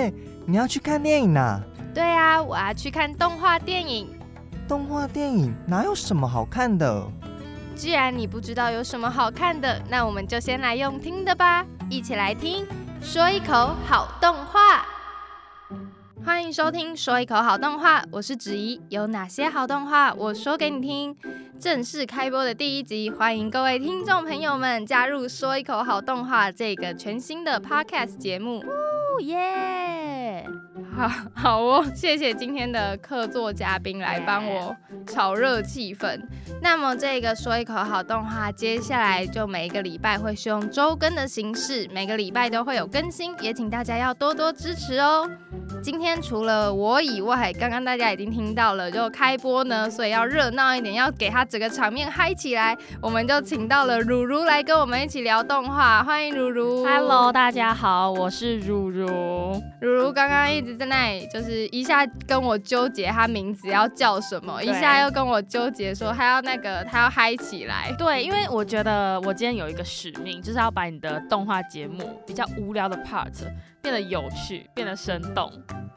耶，你要去看电影呐？对啊，我要去看动画电影。动画电影哪有什么好看的？既然你不知道有什么好看的，那我们就先来用听的吧，一起来听说一口好动画。欢迎收听说一口好动画，我是子怡。有哪些好动画，我说给你听。正式开播的第一集，欢迎各位听众朋友们加入说一口好动画这个全新的 podcast 节目。耶！好好哦，谢谢今天的客座嘉宾来帮我炒热气氛。那么这个说一口好动画，接下来就每一个礼拜会是用周更的形式，每个礼拜都会有更新，也请大家要多多支持哦。今天除了我以外，刚刚大家已经听到了，就开播呢，所以要热闹一点，要给他整个场面嗨起来。我们就请到了如如来跟我们一起聊动画，欢迎如如。Hello，大家好，我是如如。如如刚刚一直在那里，就是一下跟我纠结他名字要叫什么，一下又跟我纠结说他要那个他要嗨起来。对，因为我觉得我今天有一个使命，就是要把你的动画节目比较无聊的 part。变得有趣，变得生动。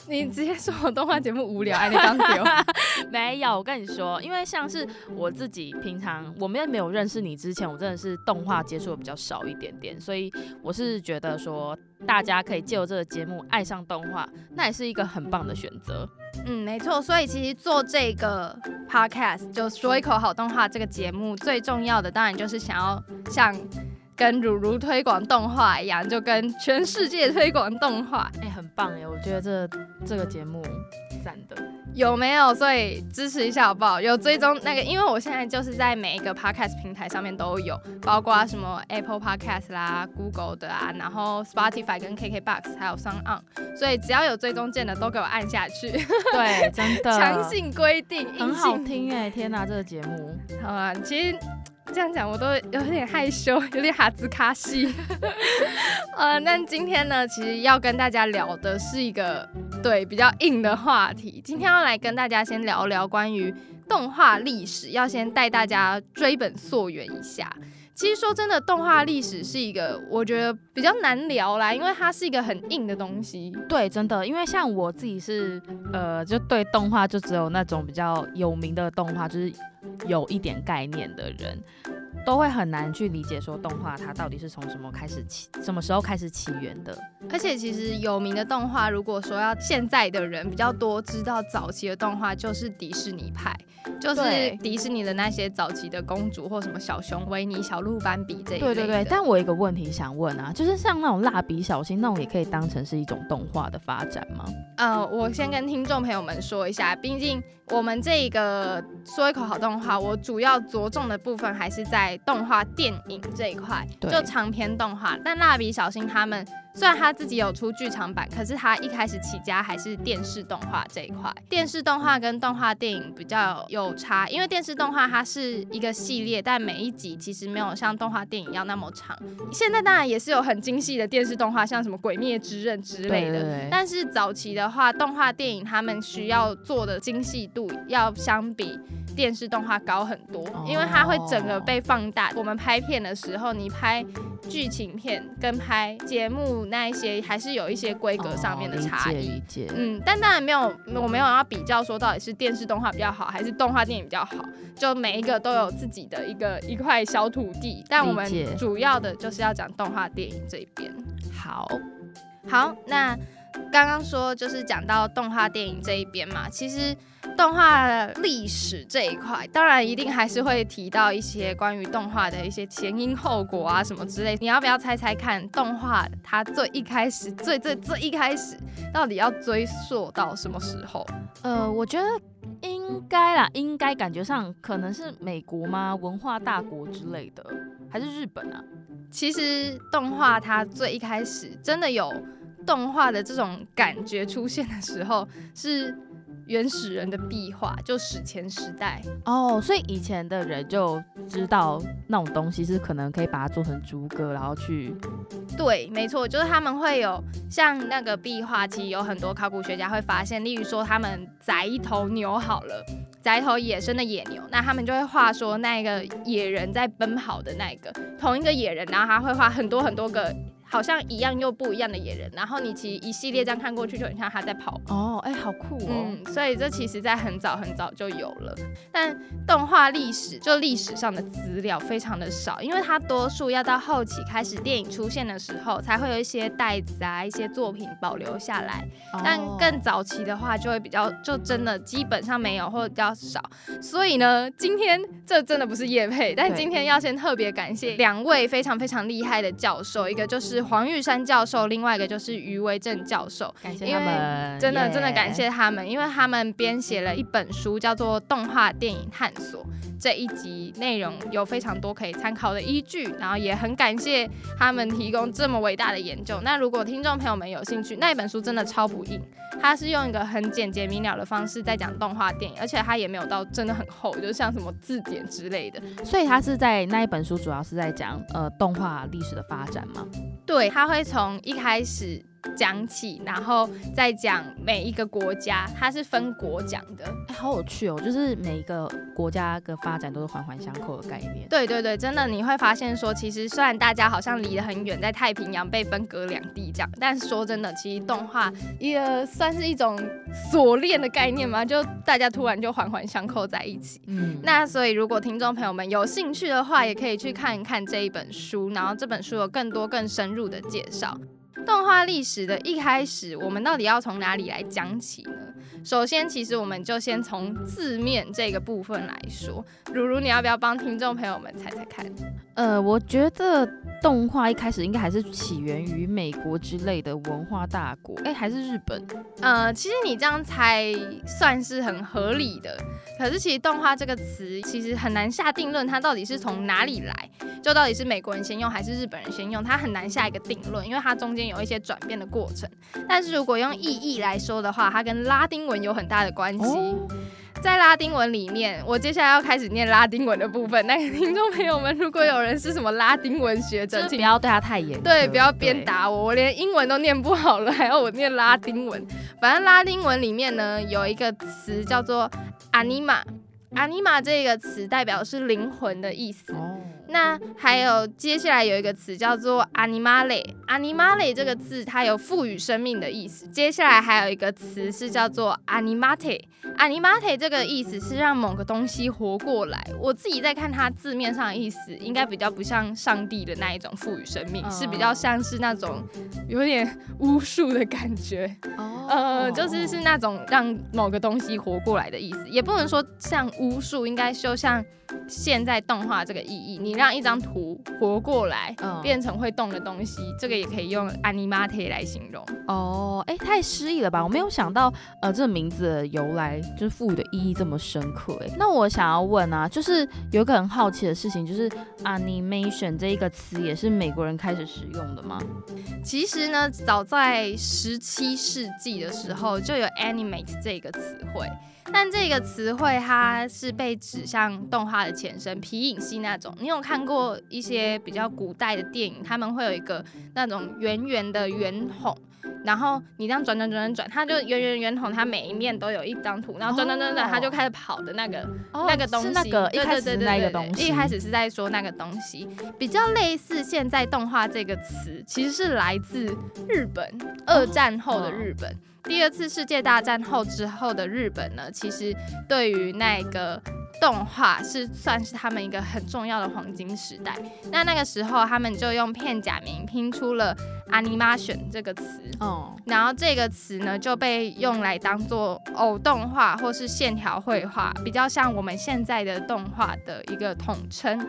你直接说我动画节目无聊，哎，你刚丢？没有，我跟你说，因为像是我自己平常，我们没有认识你之前，我真的是动画接触的比较少一点点，所以我是觉得说，大家可以借由这个节目爱上动画，那也是一个很棒的选择。嗯，没错。所以其实做这个 podcast 就说一口好动画这个节目，最重要的当然就是想要像。跟如如推广动画一样，就跟全世界推广动画，哎，很棒哎！我觉得这这个节目赞的，有没有？所以支持一下好不好？有追踪那个，因为我现在就是在每一个 podcast 平台上面都有，包括什么 Apple Podcast 啦、Google 的啊，然后 Spotify 跟 KKBox 还有 s o n On，所以只要有追踪键的都给我按下去。对，真的 强性规定，很好听哎！天哪，这个节目好啊，其实。这样讲我都有点害羞，有点哈兹卡西。呃，那今天呢，其实要跟大家聊的是一个对比较硬的话题。今天要来跟大家先聊聊关于动画历史，要先带大家追本溯源一下。其实说真的，动画历史是一个我觉得比较难聊啦，因为它是一个很硬的东西。对，真的，因为像我自己是呃，就对动画就只有那种比较有名的动画，就是有一点概念的人。都会很难去理解说动画它到底是从什么开始起，什么时候开始起源的。而且其实有名的动画，如果说要现在的人比较多知道早期的动画，就是迪士尼派，就是迪士尼的那些早期的公主或什么小熊维尼、小鹿斑比这一类。对对对。但我有一个问题想问啊，就是像那种蜡笔小新那种，也可以当成是一种动画的发展吗？呃，我先跟听众朋友们说一下，毕竟我们这个说一口好动画，我主要着重的部分还是在。动画电影这一块，就长篇动画。但蜡笔小新他们虽然他自己有出剧场版，可是他一开始起家还是电视动画这一块。电视动画跟动画电影比较有差，因为电视动画它是一个系列，但每一集其实没有像动画电影一样那么长。现在当然也是有很精细的电视动画，像什么《鬼灭之刃》之类的。但是早期的话，动画电影他们需要做的精细度要相比。电视动画高很多，因为它会整个被放大。我们拍片的时候，你拍剧情片跟拍节目那一些，还是有一些规格上面的差异。嗯，但当然没有，我没有要比较说到底是电视动画比较好，还是动画电影比较好。就每一个都有自己的一个一块小土地，但我们主要的就是要讲动画电影这一边。好，好，那刚刚说就是讲到动画电影这一边嘛，其实。动画历史这一块，当然一定还是会提到一些关于动画的一些前因后果啊什么之类。你要不要猜猜看，动画它最一开始、最最最一开始，到底要追溯到什么时候？呃，我觉得应该啦，应该感觉上可能是美国吗？文化大国之类的，还是日本啊？其实动画它最一开始真的有动画的这种感觉出现的时候是。原始人的壁画，就史前时代哦，所以以前的人就知道那种东西是可能可以把它做成竹歌，然后去。对，没错，就是他们会有像那个壁画，其实有很多考古学家会发现，例如说他们宰一头牛好了，宰一头野生的野牛，那他们就会画说那个野人在奔跑的那个同一个野人，然后他会画很多很多个。好像一样又不一样的野人，然后你其实一系列这样看过去，就很像他在跑。哦，哎，好酷哦。嗯，所以这其实在很早很早就有了，但动画历史就历史上的资料非常的少，因为它多数要到后期开始电影出现的时候，才会有一些袋子啊一些作品保留下来，但更早期的话就会比较就真的基本上没有或者比较少，所以呢，今天这真的不是叶佩，但今天要先特别感谢两位非常非常厉害的教授，一个就是黄玉山教授，另外一个就是余维正教授，感谢他们，真的真的感谢他们，因为他们编写了一本书，叫做《动画电影探索》。这一集内容有非常多可以参考的依据，然后也很感谢他们提供这么伟大的研究。那如果听众朋友们有兴趣，那一本书真的超不硬，它是用一个很简洁明了的方式在讲动画电影，而且它也没有到真的很厚，就像什么字典之类的。所以它是在那一本书主要是在讲呃动画历史的发展吗？对，他会从一开始。讲起，然后再讲每一个国家，它是分国讲的，哎，好有趣哦！就是每一个国家的发展都是环环相扣的概念。对对对，真的你会发现说，其实虽然大家好像离得很远，在太平洋被分隔两地这样，但说真的，其实动画也算是一种锁链的概念嘛，就大家突然就环环相扣在一起。嗯，那所以如果听众朋友们有兴趣的话，也可以去看一看这一本书，然后这本书有更多更深入的介绍。动画历史的一开始，我们到底要从哪里来讲起呢？首先，其实我们就先从字面这个部分来说。如如，你要不要帮听众朋友们猜猜看？呃，我觉得动画一开始应该还是起源于美国之类的文化大国，哎，还是日本？呃，其实你这样猜算是很合理的。可是，其实动画这个词其实很难下定论，它到底是从哪里来？就到底是美国人先用还是日本人先用？它很难下一个定论，因为它中间有一些转变的过程。但是如果用意义来说的话，它跟拉丁文有很大的关系。在拉丁文里面，我接下来要开始念拉丁文的部分。那个听众朋友们，如果有人是什么拉丁文学者，请不要对他太严。对，不要鞭打我，我连英文都念不好了，还要我念拉丁文。反正拉丁文里面呢，有一个词叫做 anima，anima 这个词代表是灵魂的意思。那还有接下来有一个词叫做 animale，animale 这个字它有赋予生命的意思。接下来还有一个词是叫做 animate，animate 这个意思是让某个东西活过来。我自己在看它字面上的意思，应该比较不像上帝的那一种赋予生命，是比较像是那种有点巫术的感觉。哦，呃，就是是那种让某个东西活过来的意思，也不能说像巫术，应该就像。现在动画这个意义，你让一张图活过来，变成会动的东西，这个也可以用 animate 来形容。哦，哎，太诗意了吧！我没有想到，呃，这个名字的由来就是赋予的意义这么深刻。哎，那我想要问啊，就是有一个很好奇的事情，就是 animation 这一个词也是美国人开始使用的吗？其实呢，早在十七世纪的时候就有 animate 这个词汇。但这个词汇它是被指向动画的前身皮影戏那种。你有看过一些比较古代的电影，他们会有一个那种圆圆的圆筒，然后你这样转转转转转，它就圆圆圆筒，它每一面都有一张图，然后转转转转，它就开始跑的那个那个东西。那个一开始那个东西，一开始是在说那个东西，比较类似现在动画这个词，其实是来自日本二战后的日本。第二次世界大战后之后的日本呢，其实对于那个动画是算是他们一个很重要的黄金时代。那那个时候，他们就用片假名拼出了 animation 这个词，哦，然后这个词呢就被用来当做偶动画或是线条绘画，比较像我们现在的动画的一个统称。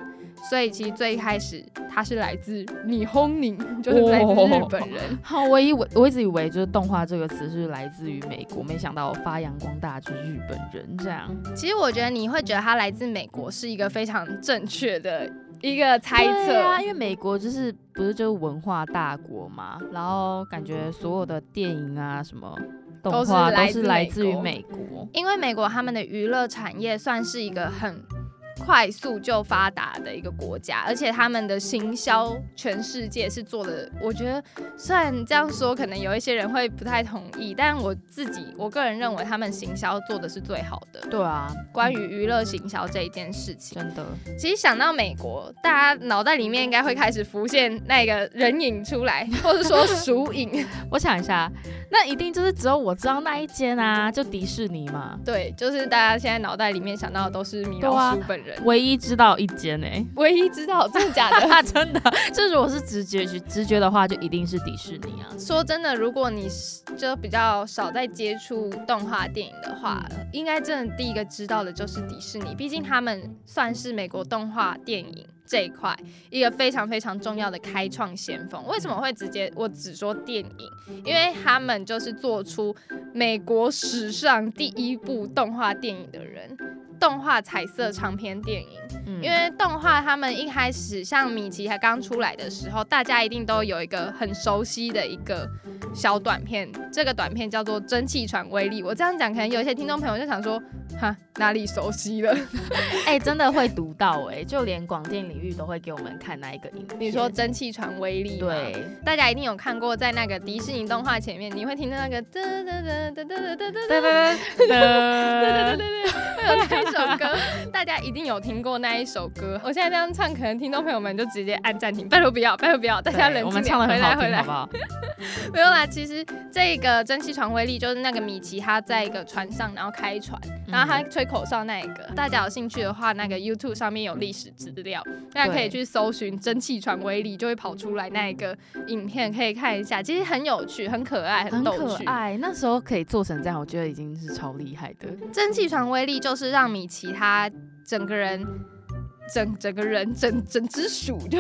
所以其实最一开始他是来自你轰宁，就是来自日本人。好，我以为我一直以为就是动画这个词是来自于美国，没想到发扬光大就是日本人这样。其实我觉得你会觉得他来自美国是一个非常正确的一个猜测啊，因为美国就是不是就是文化大国嘛，然后感觉所有的电影啊什么动画都是来自于美国，因为美国他们的娱乐产业算是一个很。快速就发达的一个国家，而且他们的行销全世界是做的。我觉得虽然这样说，可能有一些人会不太同意，但我自己我个人认为他们行销做的是最好的。对啊，关于娱乐行销这一件事情，真的，其实想到美国，大家脑袋里面应该会开始浮现那个人影出来，或者说鼠影。我想一下，那一定就是只有我知道那一间啊，就迪士尼嘛。对，就是大家现在脑袋里面想到的都是米老鼠本人，唯一知道一间哎，唯一知道真的假的？真的，这如果是直觉直觉的话，就一定是迪士尼啊。说真的，如果你就比较少在接触动画电影的话，应该真的第一个知道的就是迪士尼，毕竟他们算是美国动画电影。这一块一个非常非常重要的开创先锋，为什么会直接我只说电影？因为他们就是做出美国史上第一部动画电影的人，动画彩色长篇电影。因为动画他们一开始像米奇还刚出来的时候，大家一定都有一个很熟悉的一个小短片，这个短片叫做《蒸汽船威力》。我这样讲，可能有一些听众朋友就想说，哈，哪里熟悉了？哎，真的会读到哎，就连广电领域都会给我们看那一个影片。你说蒸汽船威力，对，大家一定有看过，在那个迪士尼动画前面，你会听到那个噔噔噔噔噔噔噔噔噔噔噔噔噔噔，会 有那一首歌，大家一定有听过那一首歌。我现在这样唱，可能听众朋友们就直接按暂停，拜托不要，拜托不要，大家冷静点，回来回来，好不好？没有啦，其实这个蒸汽船威力就是那个米奇，他在一个船上，然后开船，然后他吹口哨那一个。大家有兴趣的话，那个 YouTube 上面有历史资料，大家可以去搜寻蒸汽船威力，就会跑出来那一个影片，可以看一下。其实很有趣，很可爱，很逗趣。爱那时候可以做成这样，我觉得已经是超厉害的。蒸汽船威力就是让米奇他整个人。整整个人整整只鼠就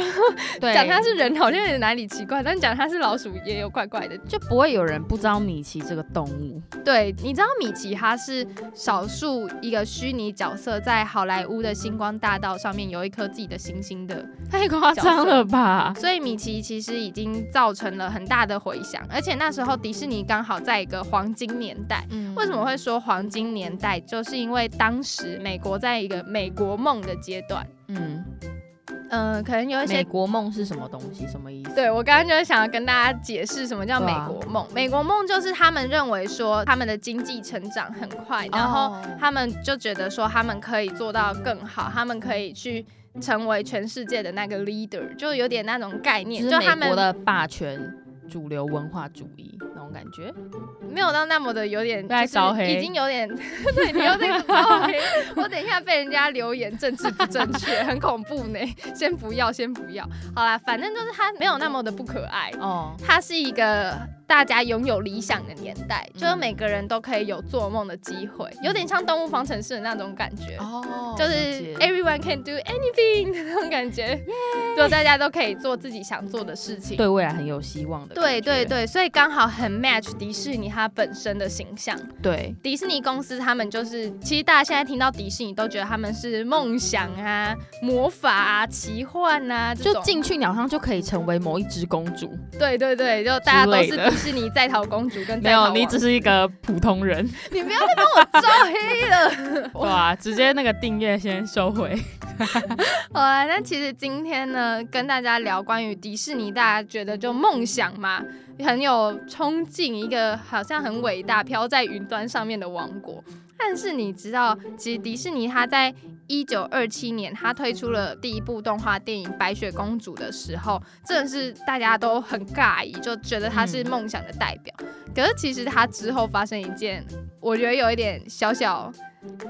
讲它是人好像有点哪里奇怪，但讲它是老鼠也有怪怪的，就不会有人不知道米奇这个动物。对，你知道米奇它是少数一个虚拟角色，在好莱坞的星光大道上面有一颗自己的星星的，太夸张了吧？所以米奇其实已经造成了很大的回响，而且那时候迪士尼刚好在一个黄金年代。为什么会说黄金年代？就是因为当时美国在一个美国梦的阶段。嗯，呃，可能有一些美国梦是什么东西？什么意思？对我刚刚就是想要跟大家解释什么叫美国梦。美国梦就是他们认为说他们的经济成长很快，然后他们就觉得说他们可以做到更好，他们可以去成为全世界的那个 leader，就有点那种概念，就他们的霸权。主流文化主义那种感觉，没有到那么的有点，在招黑已经有点，对你有点烧黑。我等一下被人家留言政治不正确，很恐怖呢。先不要，先不要。好啦，反正就是他没有那么的不可爱哦，他是一个。大家拥有理想的年代，就是每个人都可以有做梦的机会，有点像动物方程式的那种感觉，哦，就是 everyone can do anything 的那种感觉，就大家都可以做自己想做的事情，对未来很有希望的。对对对，所以刚好很 match 迪士尼它本身的形象。对，迪士尼公司他们就是，其实大家现在听到迪士尼都觉得他们是梦想啊、魔法啊、奇幻啊，就进去鸟上就可以成为某一只公主。对对对，就大家都是。是你在逃公主跟没有，你只是一个普通人。你不要再帮我招黑了，哇！直接那个订阅先收回。好啦，那其实今天呢，跟大家聊关于迪士尼，大家觉得就梦想嘛，很有冲劲，一个好像很伟大、飘在云端上面的王国。但是你知道，其实迪士尼它在一九二七年，它推出了第一部动画电影《白雪公主》的时候，真的是大家都很尬异，就觉得它是梦想的代表。可是其实它之后发生一件，我觉得有一点小小。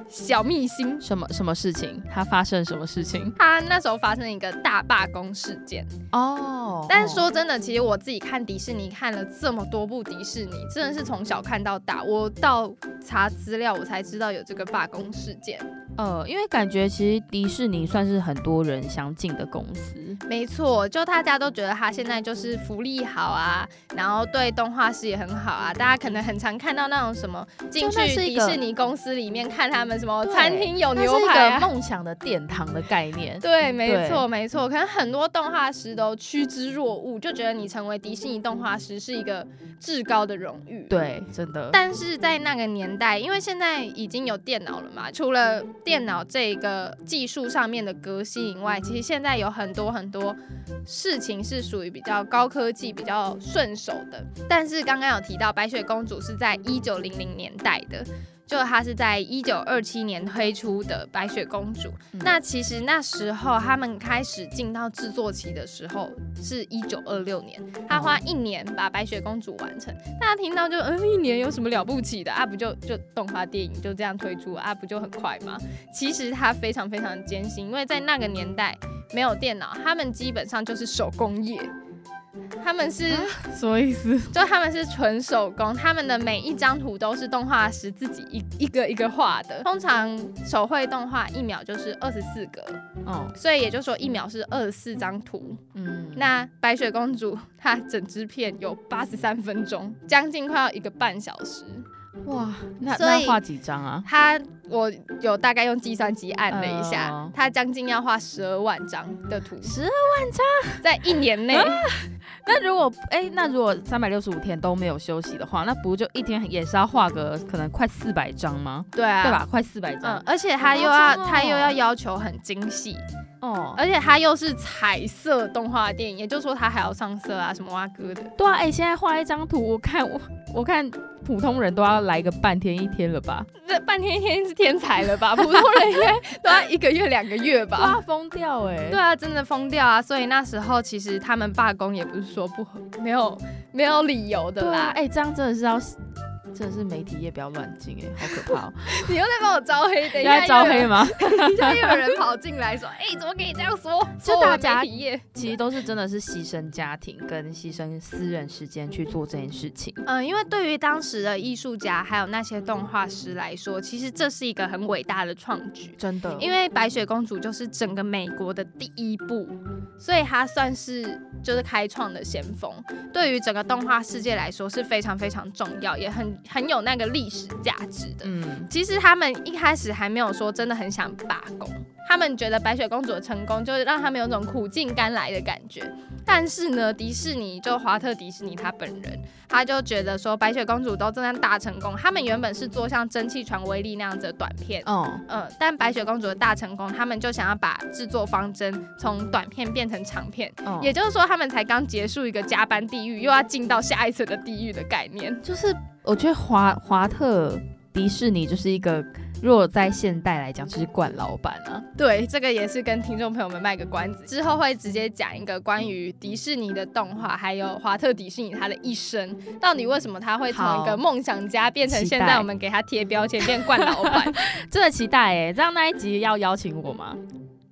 小秘辛，什么什么事情？他发生什么事情？他那时候发生一个大罢工事件哦。但是说真的，其实我自己看迪士尼看了这么多部迪士尼，真的是从小看到大。我到查资料，我才知道有这个罢工事件。呃，因为感觉其实迪士尼算是很多人想进的公司。没错，就大家都觉得他现在就是福利好啊，然后对动画师也很好啊。大家可能很常看到那种什么进去迪士尼公司里面看他们什么餐厅有牛排啊，梦想的殿堂的概念。对，没错，没错。可能很多动画师都趋之若鹜，就觉得你成为迪士尼动画师是一个至高的荣誉。对，真的。但是在那个年代，因为现在已经有电脑了嘛，除了电脑这个技术上面的革新以外，其实现在有很多很多事情是属于比较高科技、比较顺手的。但是刚刚有提到白雪公主是在一九零零年代的。就它是在一九二七年推出的白雪公主，那其实那时候他们开始进到制作期的时候是一九二六年，他花一年把白雪公主完成。大家听到就嗯，一年有什么了不起的啊？不就就动画电影就这样推出啊？不就很快吗？其实它非常非常艰辛，因为在那个年代没有电脑，他们基本上就是手工业。他们是什么意思？就他们是纯手工，他们的每一张图都是动画师自己一一个一个画的。通常手绘动画一秒就是二十四格，哦，所以也就是说一秒是二十四张图。嗯，那白雪公主她整支片有八十三分钟，将近快要一个半小时。哇，那那画几张啊？他我有大概用计算机按了一下，他将近要画十二万张的图，十二万张在一年内。那如果哎，那如果三百六十五天都没有休息的话，那不就一天也是要画个可能快四百张吗？对啊，对吧？快四百张，而且他又要他又要要求很精细。哦，而且它又是彩色动画电影，也就是说它还要上色啊，什么哇哥的。对啊，哎，现在画一张图，我看我我看普通人都要来个半天一天了吧？这半天一天是天才了吧？普通人应该都要一个月两个月吧？哇，疯掉哎！对啊，真的疯掉啊！所以那时候其实他们罢工也不是说不合，没有没有理由的啦。哎，这样真的是要。真的是媒体业不要乱进哎，好可怕！你又在帮我招黑，等一下招黑吗？等下又有人跑进来说，哎，怎么可以这样说？就大家媒体业其实都是真的是牺牲家庭跟牺牲私人时间去做这件事情。嗯，因为对于当时的艺术家还有那些动画师来说，其实这是一个很伟大的创举，真的。因为白雪公主就是整个美国的第一部，所以它算是就是开创的先锋，对于整个动画世界来说是非常非常重要，也很。很有那个历史价值的。嗯，其实他们一开始还没有说真的很想罢工，他们觉得白雪公主的成功就是让他们有种苦尽甘来的感觉。但是呢，迪士尼就华特迪士尼他本人，他就觉得说白雪公主都正在大成功，他们原本是做像蒸汽船威力那样子的短片，嗯嗯，但白雪公主的大成功，他们就想要把制作方针从短片变成长片，也就是说他们才刚结束一个加班地狱，又要进到下一层的地狱的概念，就是。我觉得华华特迪士尼就是一个，若在现代来讲，就是惯老板啊。对，这个也是跟听众朋友们卖个关子，之后会直接讲一个关于迪士尼的动画，还有华特迪士尼他的一生，到底为什么他会从一个梦想家变成现在我们给他贴标签变惯老板？真的期待哎！这样那一集要邀请我吗？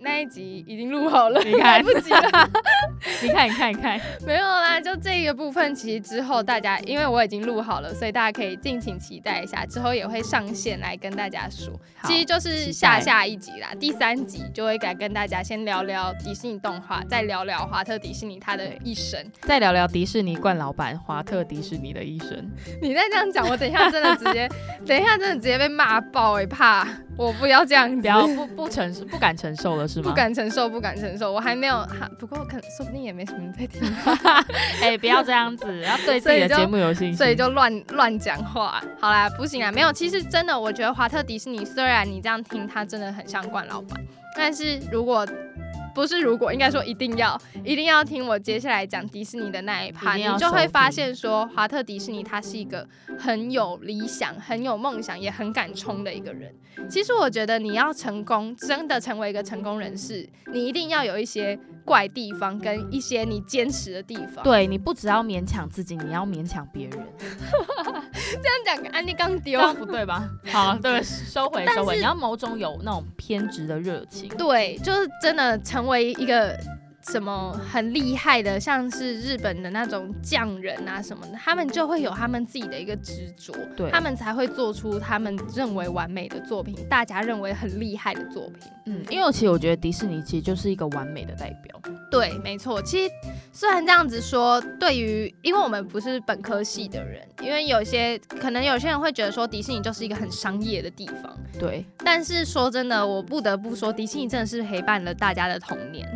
那一集已经录好了，你来不及了。你看，你看，你看，没有啦。就这个部分，其实之后大家，因为我已经录好了，所以大家可以敬请期待一下，之后也会上线来跟大家说。其实就是下下一集啦，第三集就会来跟大家先聊聊迪士尼动画，再聊聊华特迪士尼他的一生，再聊聊迪士尼冠老板华特迪士尼的一生。你再这样讲，我等一下真的直接，等一下真的直接被骂爆哎，怕我不要这样，不要不不承受不敢承受了是吗。不敢承受，不敢承受。我还没有，不过可说不定也没什么人在听。哎，不要这样子，要对自己的节目有信心。所以就乱乱讲话。好啦，不行啊，没有。其实真的，我觉得华特迪士尼虽然你这样听，它真的很像冠老板，但是如果。不是，如果应该说一定要，一定要听我接下来讲迪士尼的那一趴，你就会发现说，华特迪士尼他是一个很有理想、很有梦想、也很敢冲的一个人。其实我觉得你要成功，真的成为一个成功人士，你一定要有一些怪地方跟一些你坚持的地方。对，你不只要勉强自己，你要勉强别人。这样讲，安妮刚丢，不对吧？好，对，收回，收回。你要某种有那种偏执的热情。对，就是真的成。成为一个什么很厉害的，像是日本的那种匠人啊什么的，他们就会有他们自己的一个执着，对，他们才会做出他们认为完美的作品，大家认为很厉害的作品。嗯，因为其实我觉得迪士尼其实就是一个完美的代表。对，没错。其实虽然这样子说，对于因为我们不是本科系的人，因为有些可能有些人会觉得说迪士尼就是一个很商业的地方。对，但是说真的，我不得不说，迪士尼真的是陪伴了大家的童年。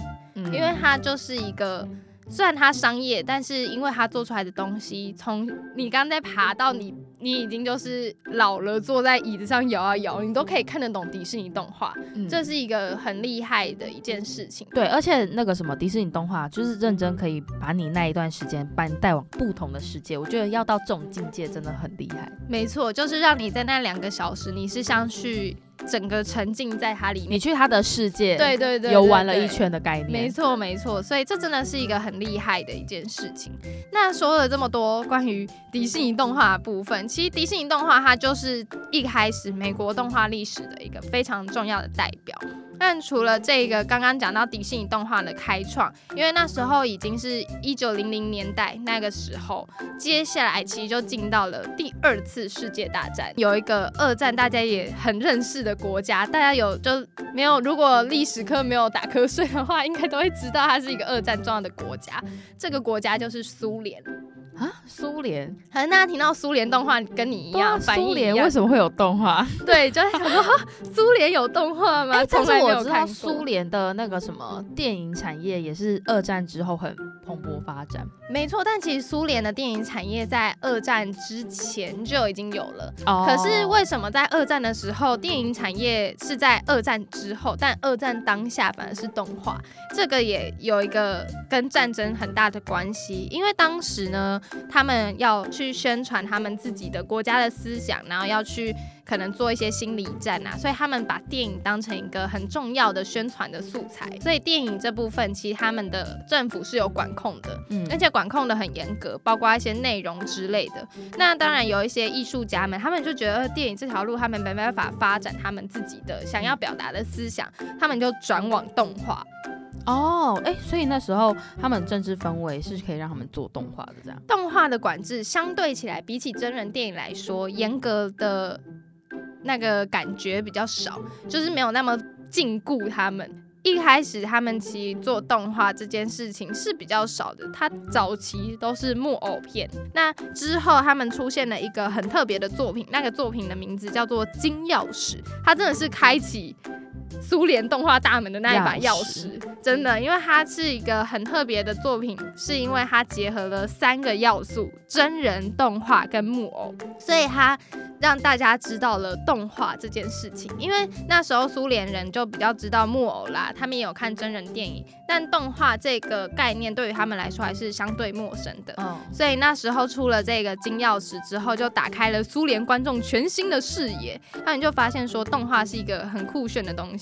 因为它就是一个，虽然它商业，但是因为它做出来的东西，从你刚在爬到你，你已经就是老了，坐在椅子上摇啊摇，你都可以看得懂迪士尼动画，这是一个很厉害的一件事情。对，而且那个什么迪士尼动画，就是认真可以把你那一段时间把你带往不同的世界。我觉得要到这种境界真的很厉害。没错，就是让你在那两个小时，你是像去。整个沉浸在它里面，你去它的世界，对对对，游玩了一圈的概念，没错没错，所以这真的是一个很厉害的一件事情。那说了这么多关于迪士尼动画的部分，其其实迪士尼动画它就是一开始美国动画历史的一个非常重要的代表。但除了这个刚刚讲到迪士尼动画的开创，因为那时候已经是一九零零年代那个时候，接下来其实就进到了第二次世界大战，有一个二战大家也很认识的国家，大家有就没有？如果历史课没有打瞌睡的话，应该都会知道它是一个二战重要的国家，这个国家就是苏联。啊，苏联，可能大家听到苏联动画跟你一样，苏联为什么会有动画？对，就是想说 苏联有动画吗？从来没有看苏联的那个什么电影产业也是二战之后很蓬勃发展。没错，但其实苏联的电影产业在二战之前就已经有了。哦。可是为什么在二战的时候电影产业是在二战之后，但二战当下反而是动画？这个也有一个跟战争很大的关系，因为当时呢。他们要去宣传他们自己的国家的思想，然后要去可能做一些心理战啊，所以他们把电影当成一个很重要的宣传的素材。所以电影这部分其实他们的政府是有管控的，嗯，而且管控的很严格，包括一些内容之类的。那当然有一些艺术家们，他们就觉得电影这条路他们没办法发展他们自己的想要表达的思想，他们就转往动画。哦，哎，所以那时候他们政治氛围是可以让他们做动画的，这样。动画的管制相对起来，比起真人电影来说，严格的那个感觉比较少，就是没有那么禁锢他们。一开始他们其实做动画这件事情是比较少的，他早期都是木偶片。那之后他们出现了一个很特别的作品，那个作品的名字叫做《金钥匙》，它真的是开启。苏联动画大门的那一把钥匙，真的，因为它是一个很特别的作品，是因为它结合了三个要素：真人、动画跟木偶，所以它。让大家知道了动画这件事情，因为那时候苏联人就比较知道木偶啦，他们也有看真人电影，但动画这个概念对于他们来说还是相对陌生的。嗯，所以那时候出了这个金钥匙之后，就打开了苏联观众全新的视野，那你就发现说动画是一个很酷炫的东西。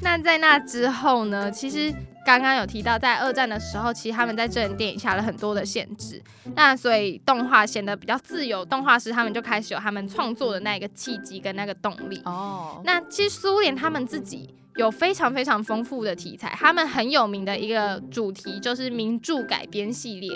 那在那之后呢，其实。刚刚有提到，在二战的时候，其实他们在真人电影下了很多的限制，那所以动画显得比较自由，动画师他们就开始有他们创作的那个契机跟那个动力。哦，那其实苏联他们自己。有非常非常丰富的题材，他们很有名的一个主题就是名著改编系列，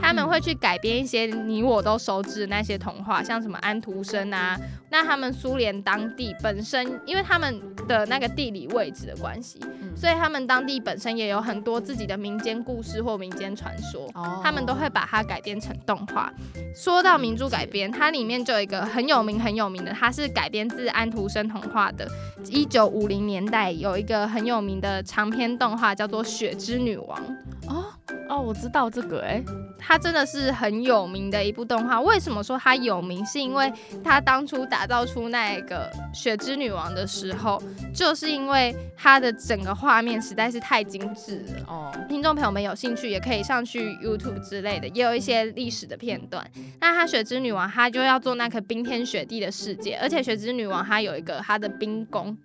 他们会去改编一些你我都熟知的那些童话，像什么安徒生啊。那他们苏联当地本身，因为他们的那个地理位置的关系，所以他们当地本身也有很多自己的民间故事或民间传说，他们都会把它改编成动画。说到名著改编，它里面就有一个很有名很有名的，它是改编自安徒生童话的，一九五零年代。有一个很有名的长篇动画叫做《雪之女王》哦哦，我知道这个哎，它真的是很有名的一部动画。为什么说它有名？是因为它当初打造出那个雪之女王的时候，就是因为它的整个画面实在是太精致了哦。听众朋友们有兴趣也可以上去 YouTube 之类的，也有一些历史的片段。那它雪之女王，它就要做那个冰天雪地的世界，而且雪之女王它有一个它的冰宫。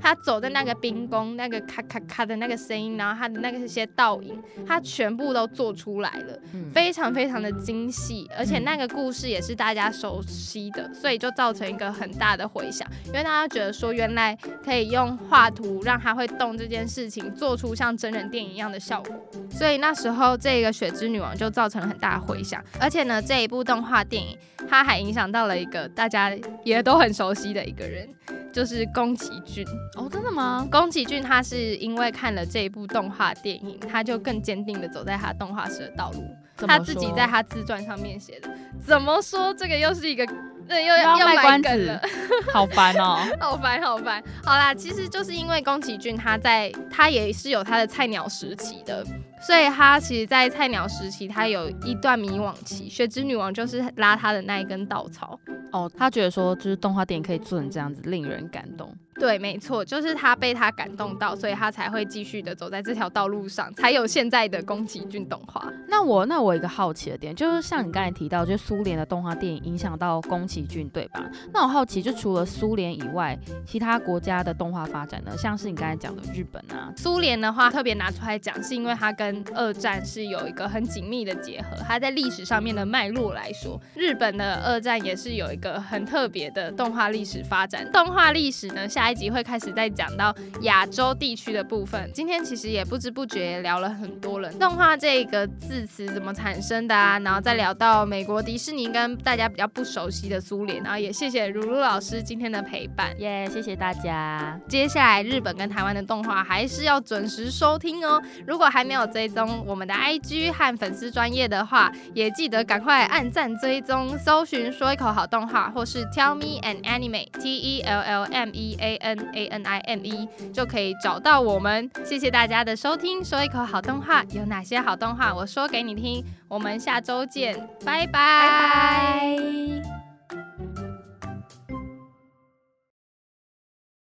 他走在那个冰宫，那个咔咔咔的那个声音，然后他的那个些倒影，他全部都做出来了，非常非常的精细，而且那个故事也是大家熟悉的，所以就造成一个很大的回响，因为大家觉得说原来可以用画图让他会动这件事情，做出像真人电影一样的效果。所以那时候这个雪之女王就造成了很大的回响。而且呢，这一部动画电影它还影响到了一个大家也都很熟悉的一个人。就是宫崎骏哦，真的吗？宫崎骏他是因为看了这一部动画电影，他就更坚定的走在他动画师的道路。他自己在他自传上面写的。怎么说？这个又是一个，又要卖关子，好烦哦，好烦好烦。好啦，其实就是因为宫崎骏他在他也是有他的菜鸟时期的。所以他其实，在菜鸟时期，他有一段迷惘期。雪之女王就是拉他的那一根稻草。哦，他觉得说，就是动画电影可以做成这样子，令人感动。对，没错，就是他被他感动到，所以他才会继续的走在这条道路上，才有现在的宫崎骏动画。那我那我一个好奇的点，就是像你刚才提到，就苏联的动画电影影响到宫崎骏，对吧？那我好奇，就除了苏联以外，其他国家的动画发展呢？像是你刚才讲的日本啊，苏联的话特别拿出来讲，是因为它跟二战是有一个很紧密的结合。它在历史上面的脉络来说，日本的二战也是有一个很特别的动画历史发展。动画历史呢，下一集会开始再讲到亚洲地区的部分。今天其实也不知不觉聊了很多了，动画这个字词怎么产生的啊？然后再聊到美国迪士尼跟大家比较不熟悉的苏联，然后也谢谢如如老师今天的陪伴，耶，谢谢大家。接下来日本跟台湾的动画还是要准时收听哦。如果还没有追踪我们的 IG 和粉丝专业的话，也记得赶快按赞追踪，搜寻说一口好动画，或是 Tell Me an Anime T E L L M E A N。A N I M E 就可以找到我们。谢谢大家的收听，说一口好动画有哪些好动画？我说给你听。我们下周见，拜拜。